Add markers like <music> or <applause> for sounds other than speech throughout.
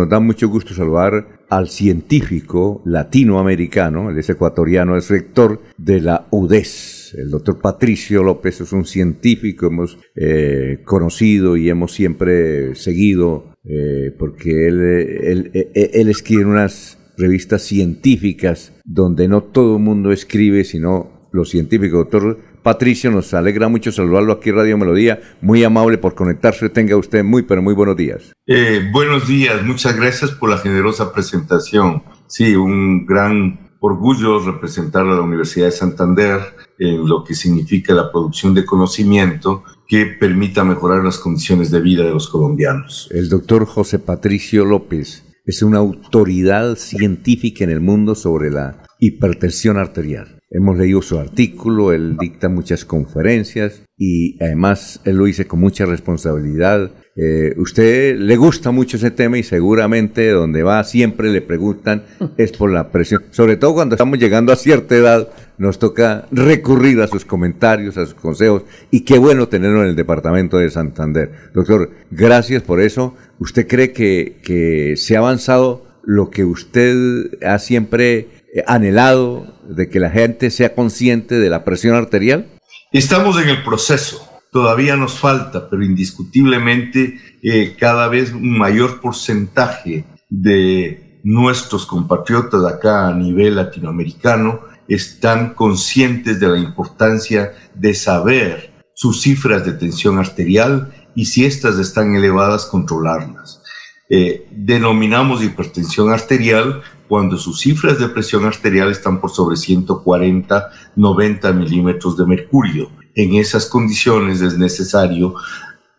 nos da mucho gusto saludar al científico latinoamericano, él es ecuatoriano, es rector de la UDES. El doctor Patricio López es un científico, hemos eh, conocido y hemos siempre seguido, eh, porque él, él, él escribe unas revistas científicas donde no todo el mundo escribe, sino los científicos. Doctor Patricio, nos alegra mucho saludarlo aquí en Radio Melodía. Muy amable por conectarse. Tenga usted muy, pero muy buenos días. Eh, buenos días. Muchas gracias por la generosa presentación. Sí, un gran orgullo representar a la Universidad de Santander en lo que significa la producción de conocimiento que permita mejorar las condiciones de vida de los colombianos. El doctor José Patricio López es una autoridad científica en el mundo sobre la hipertensión arterial. Hemos leído su artículo, él dicta muchas conferencias y además él lo dice con mucha responsabilidad. Eh, usted le gusta mucho ese tema y seguramente donde va siempre le preguntan es por la presión. Sobre todo cuando estamos llegando a cierta edad nos toca recurrir a sus comentarios, a sus consejos y qué bueno tenerlo en el departamento de Santander. Doctor, gracias por eso. ¿Usted cree que, se ha avanzado lo que usted ha siempre anhelado de que la gente sea consciente de la presión arterial? Estamos en el proceso. Todavía nos falta, pero indiscutiblemente eh, cada vez un mayor porcentaje de nuestros compatriotas acá a nivel latinoamericano están conscientes de la importancia de saber sus cifras de tensión arterial y si éstas están elevadas, controlarlas. Eh, denominamos hipertensión arterial cuando sus cifras de presión arterial están por sobre 140, 90 milímetros de mercurio. En esas condiciones es necesario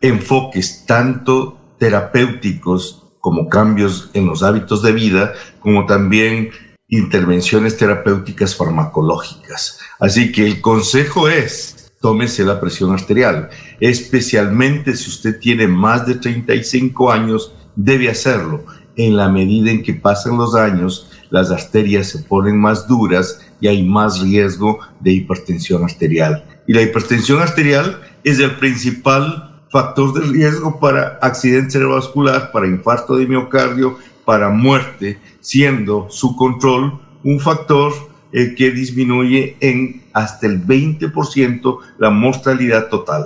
enfoques tanto terapéuticos como cambios en los hábitos de vida, como también intervenciones terapéuticas farmacológicas. Así que el consejo es, tómese la presión arterial, especialmente si usted tiene más de 35 años, debe hacerlo en la medida en que pasan los años, las arterias se ponen más duras y hay más riesgo de hipertensión arterial. Y la hipertensión arterial es el principal factor de riesgo para accidente cerebrovascular, para infarto de miocardio, para muerte, siendo su control un factor eh, que disminuye en hasta el 20% la mortalidad total.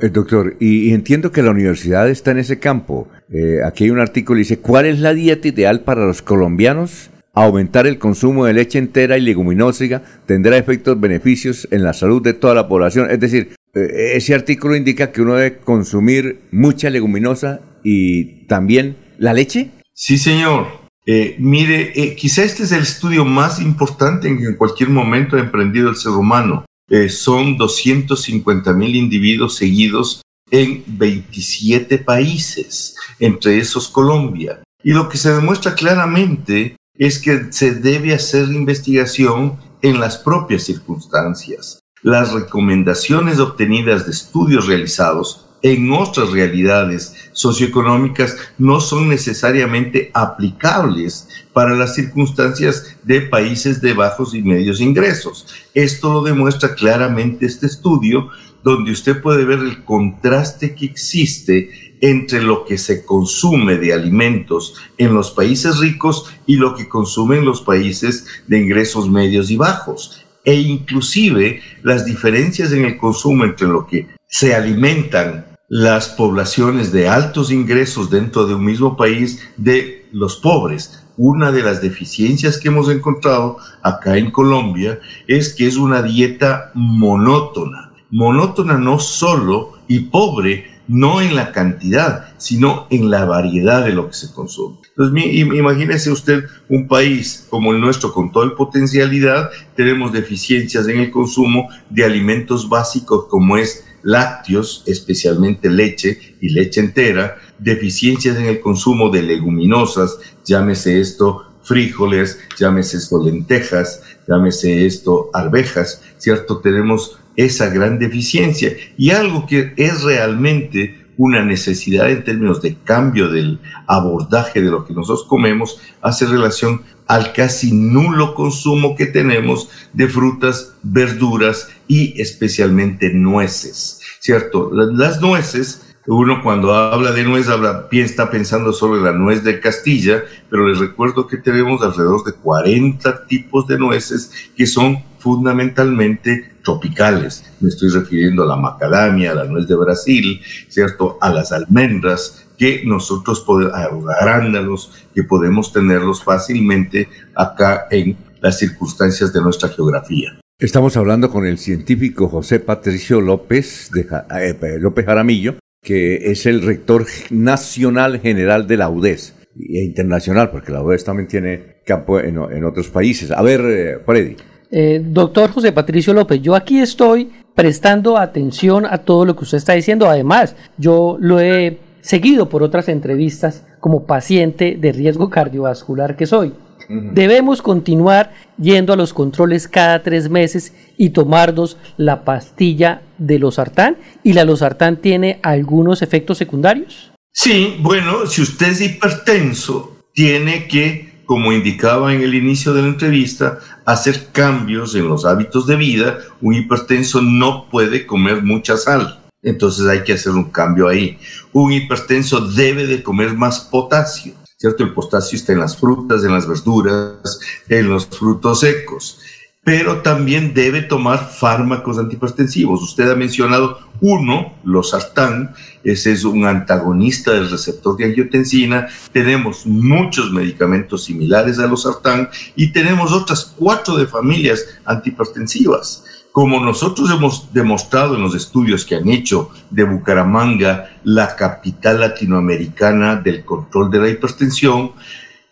Eh, doctor, y, entiendo que la universidad está en ese campo. Eh, aquí hay un artículo que dice, ¿cuál es la dieta ideal para los colombianos? Aumentar el consumo de leche entera y leguminosa tendrá efectos beneficios en la salud de toda la población. Es decir, eh, ese artículo indica que uno debe consumir mucha leguminosa y también la leche. Sí, señor. mire, quizá este es el estudio más importante en que en cualquier momento ha emprendido el ser humano. Eh, son 250 mil individuos seguidos en 27 países, entre esos Colombia. Y lo que se demuestra claramente es que se debe hacer investigación en las propias circunstancias. Las recomendaciones obtenidas de estudios realizados en otras realidades socioeconómicas no son necesariamente aplicables para las circunstancias de países de bajos y medios ingresos. Esto lo demuestra claramente este estudio, donde usted puede ver el contraste que existe entre lo que se consume de alimentos en los países ricos y lo que consumen los países de ingresos medios y bajos e inclusive las diferencias en el consumo entre lo que se alimentan las poblaciones de altos ingresos dentro de un mismo país de los pobres. Una de las deficiencias que hemos encontrado acá en Colombia es que es una dieta monótona. Monótona no solo y pobre, no en la cantidad, sino en la variedad de lo que se consume. Entonces, imagínese usted un país como el nuestro con toda la potencialidad, tenemos deficiencias en el consumo de alimentos básicos como es lácteos, especialmente leche y leche entera, deficiencias en el consumo de leguminosas, llámese esto frijoles, llámese esto lentejas, llámese esto arvejas, ¿cierto? Tenemos esa gran deficiencia y algo que es realmente una necesidad en términos de cambio del abordaje de lo que nosotros comemos hace relación al casi nulo consumo que tenemos de frutas, verduras y especialmente nueces, ¿cierto? Las nueces Uno cuando habla de nuez habla, está pensando solo en la nuez de Castilla, pero les recuerdo que tenemos alrededor de 40 tipos de nueces que son fundamentalmente tropicales. Me estoy refiriendo a la macadamia, a la nuez de Brasil, ¿cierto? A las almendras, que nosotros podemos, arándanos, que podemos tenerlos fácilmente acá en las circunstancias de nuestra geografía. Estamos hablando con el científico José Patricio López, de, eh, López Jaramillo, que es el rector nacional general de la UDES e internacional, porque la UDES también tiene campo en, otros países. A ver, eh, Freddy. Eh, doctor José Patricio López, yo aquí estoy prestando atención a todo lo que usted está diciendo. Además, yo lo he seguido por otras entrevistas como paciente de riesgo cardiovascular que soy. Debemos continuar yendo a los controles cada tres meses y tomarnos la pastilla de losartán. ¿Y la losartán tiene algunos efectos secundarios? Sí, bueno, si usted es hipertenso, tiene que, como indicaba en el inicio de la entrevista, hacer cambios en los hábitos de vida. Un hipertenso no puede comer mucha sal. Entonces hay que hacer un cambio ahí. Un hipertenso debe de comer más potasio ¿cierto? El potasio está en las frutas, en las verduras, en los frutos secos, pero también debe tomar fármacos antihipertensivos. Usted ha mencionado uno, los sartán, ese es un antagonista del receptor de angiotensina. Tenemos muchos medicamentos similares a los sartán y tenemos otras cuatro de familias antihipertensivas. Como nosotros hemos demostrado en los estudios que han hecho de Bucaramanga, la capital latinoamericana del control de la hipertensión,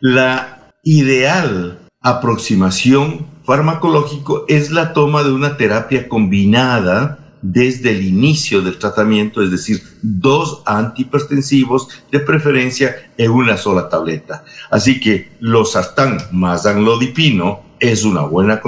la ideal aproximación farmacológico es la toma de una terapia combinada desde el inicio del tratamiento, es decir, dos antihipertensivos de preferencia en una sola tableta. Así que los sartán más anlodipino es una buena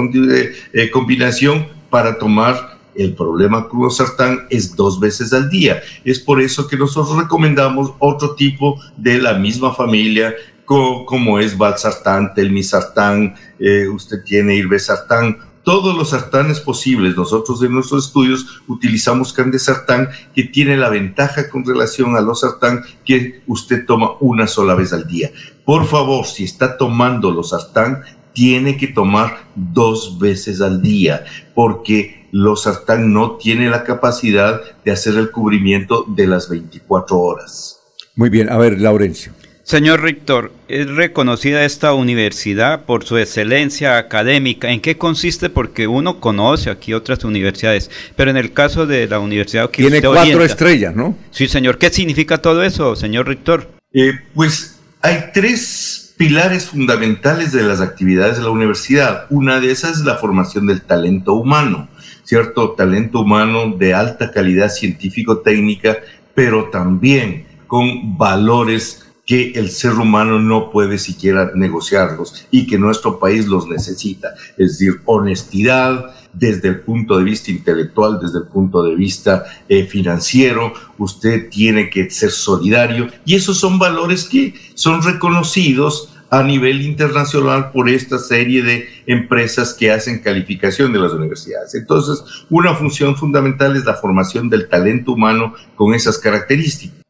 eh, combinación para tomar el problema con los sartán es dos veces al día. Es por eso que nosotros recomendamos otro tipo de la misma familia, como, es valsartán, telmisartán, eh, usted tiene irbesartán, todos los sartanes posibles. Nosotros en nuestros estudios utilizamos candesartán, que tiene la ventaja con relación a los sartán que usted toma una sola vez al día. Por favor, si está tomando los sartán, tiene que tomar dos veces al día, porque los sartán no tiene la capacidad de hacer el cubrimiento de las 24 horas. Muy bien, a ver, Laurencio. Señor Rector, es reconocida esta universidad por su excelencia académica. ¿En qué consiste? Porque uno conoce aquí otras universidades, pero en el caso de la universidad que tiene cuatro estrellas, ¿no? Sí, señor. ¿Qué significa todo eso, señor Rector? Eh, pues hay tres pilares fundamentales de las actividades de la universidad. Una de esas es la formación del talento humano, ¿cierto? Talento humano de alta calidad científico-técnica, pero también con valores que el ser humano no puede siquiera negociarlos y que nuestro país los necesita. Es decir, honestidad, desde el punto de vista intelectual, desde el punto de vista eh, financiero, usted tiene que ser solidario y esos son valores que son reconocidos a nivel internacional por esta serie de empresas que hacen calificación de las universidades. Entonces, una función fundamental es la formación del talento humano con esas características,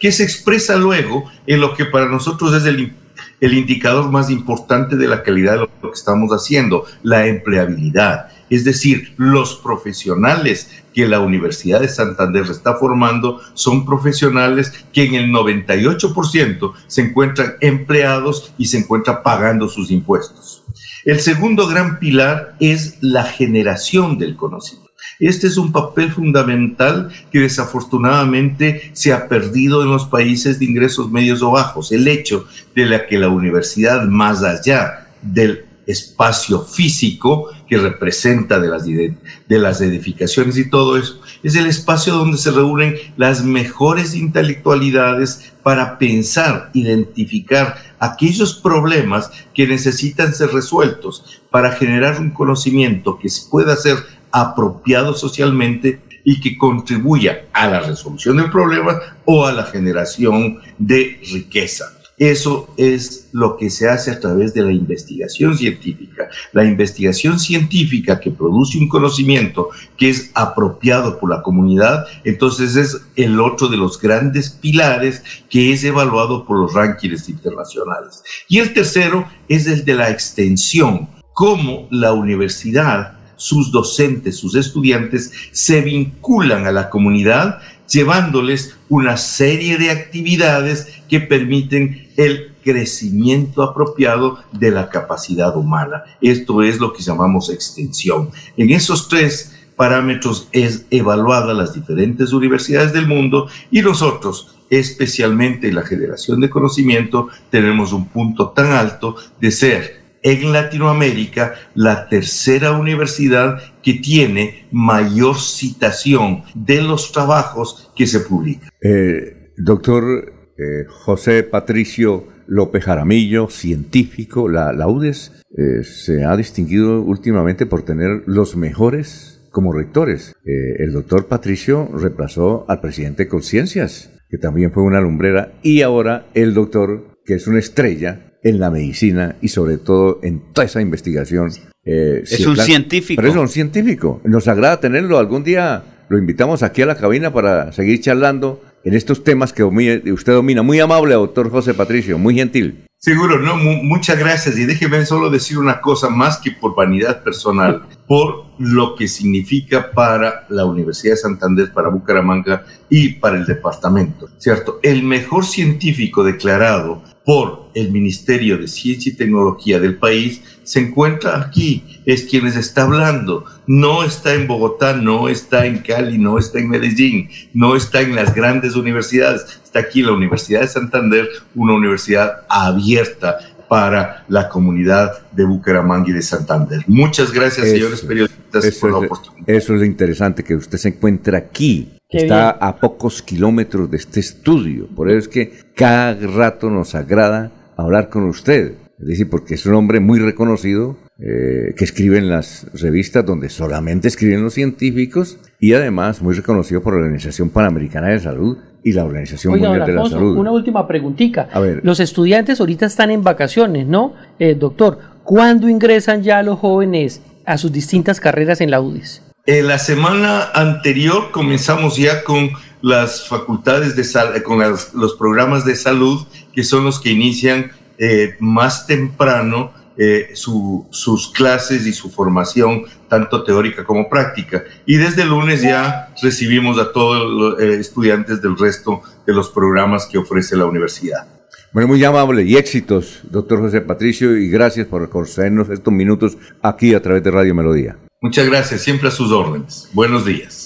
que se expresa luego en lo que para nosotros es el indicador más importante de la calidad de lo que estamos haciendo, la empleabilidad. Es decir, los profesionales que la Universidad de Santander está formando son profesionales que en el 98% se encuentran empleados y se encuentran pagando sus impuestos. El segundo gran pilar es la generación del conocimiento. Este es un papel fundamental que desafortunadamente se ha perdido en los países de ingresos medios o bajos. El hecho de que la universidad, más allá del espacio físico que representa de las, de las edificaciones y todo eso, es el espacio donde se reúnen las mejores intelectualidades para pensar, identificar aquellos problemas que necesitan ser resueltos para generar un conocimiento que pueda ser apropiado socialmente y que contribuya a la resolución del problema o a la generación de riqueza. Eso es lo que se hace a través de la investigación científica. La investigación científica que produce un conocimiento que es apropiado por la comunidad, entonces es el otro de los grandes pilares que es evaluado por los rankings internacionales. Y el tercero es el de la extensión, cómo la universidad sus docentes, sus estudiantes se vinculan a la comunidad llevándoles una serie de actividades que permiten el crecimiento apropiado de la capacidad humana. Esto es lo que llamamos extensión. En esos tres parámetros es evaluada las diferentes universidades del mundo y nosotros, especialmente en la generación de conocimiento, tenemos un punto tan alto de ser en Latinoamérica la tercera universidad que tiene mayor citación de los trabajos que se publican. Eh, doctor eh, José Patricio López Jaramillo, científico, la, UDES eh, se ha distinguido últimamente por tener los mejores como rectores. el doctor Patricio reemplazó al presidente Conciencias, que también fue una lumbrera, y ahora el doctor, que es una estrella, en la medicina y sobre todo en toda esa investigación. Eh, es un científico. Pero es un científico. Nos agrada tenerlo. Algún día lo invitamos aquí a la cabina para seguir charlando en estos temas que usted domina. Muy amable, doctor José Patricio, muy gentil. Seguro, no, muchas gracias. Y déjeme solo decir una cosa más que por vanidad personal, <laughs> por lo que significa para la Universidad de Santander, para Bucaramanga y para el departamento, ¿cierto? El mejor científico declarado por el Ministerio de Ciencia y Tecnología del país se encuentra aquí, es quien les está hablando. No está en Bogotá, no está en Cali, no está en Medellín, no está en las grandes universidades, está aquí la Universidad de Santander, una universidad abierta para la comunidad de Bucaramanga y de Santander. Muchas gracias, señores periodistas, por la oportunidad. Eso es interesante, que usted se encuentre aquí, está a pocos kilómetros de este estudio. Por eso es que cada rato nos agrada hablar con usted. Es decir, porque es un hombre muy reconocido eh, que escribe en las revistas donde solamente escriben los científicos y además muy reconocido por la Organización Panamericana de Salud y la Organización Mundial de la Salud. Una última preguntita. A ver. Los estudiantes ahorita están en vacaciones, ¿no? Eh, doctor, ¿cuándo ingresan ya los jóvenes a sus distintas carreras en la UDIS? En la semana anterior comenzamos ya con las facultades de salud, con los programas de salud, que son los que inician eh, más temprano eh, sus clases y su formación, tanto teórica como práctica. Y desde el lunes ya recibimos a todos los eh, estudiantes del resto de los programas que ofrece la universidad. Bueno, muy amable y éxitos, doctor José Patricio, y gracias por concedernos estos minutos aquí a través de Radio Melodía. Muchas gracias, siempre a sus órdenes. Buenos días.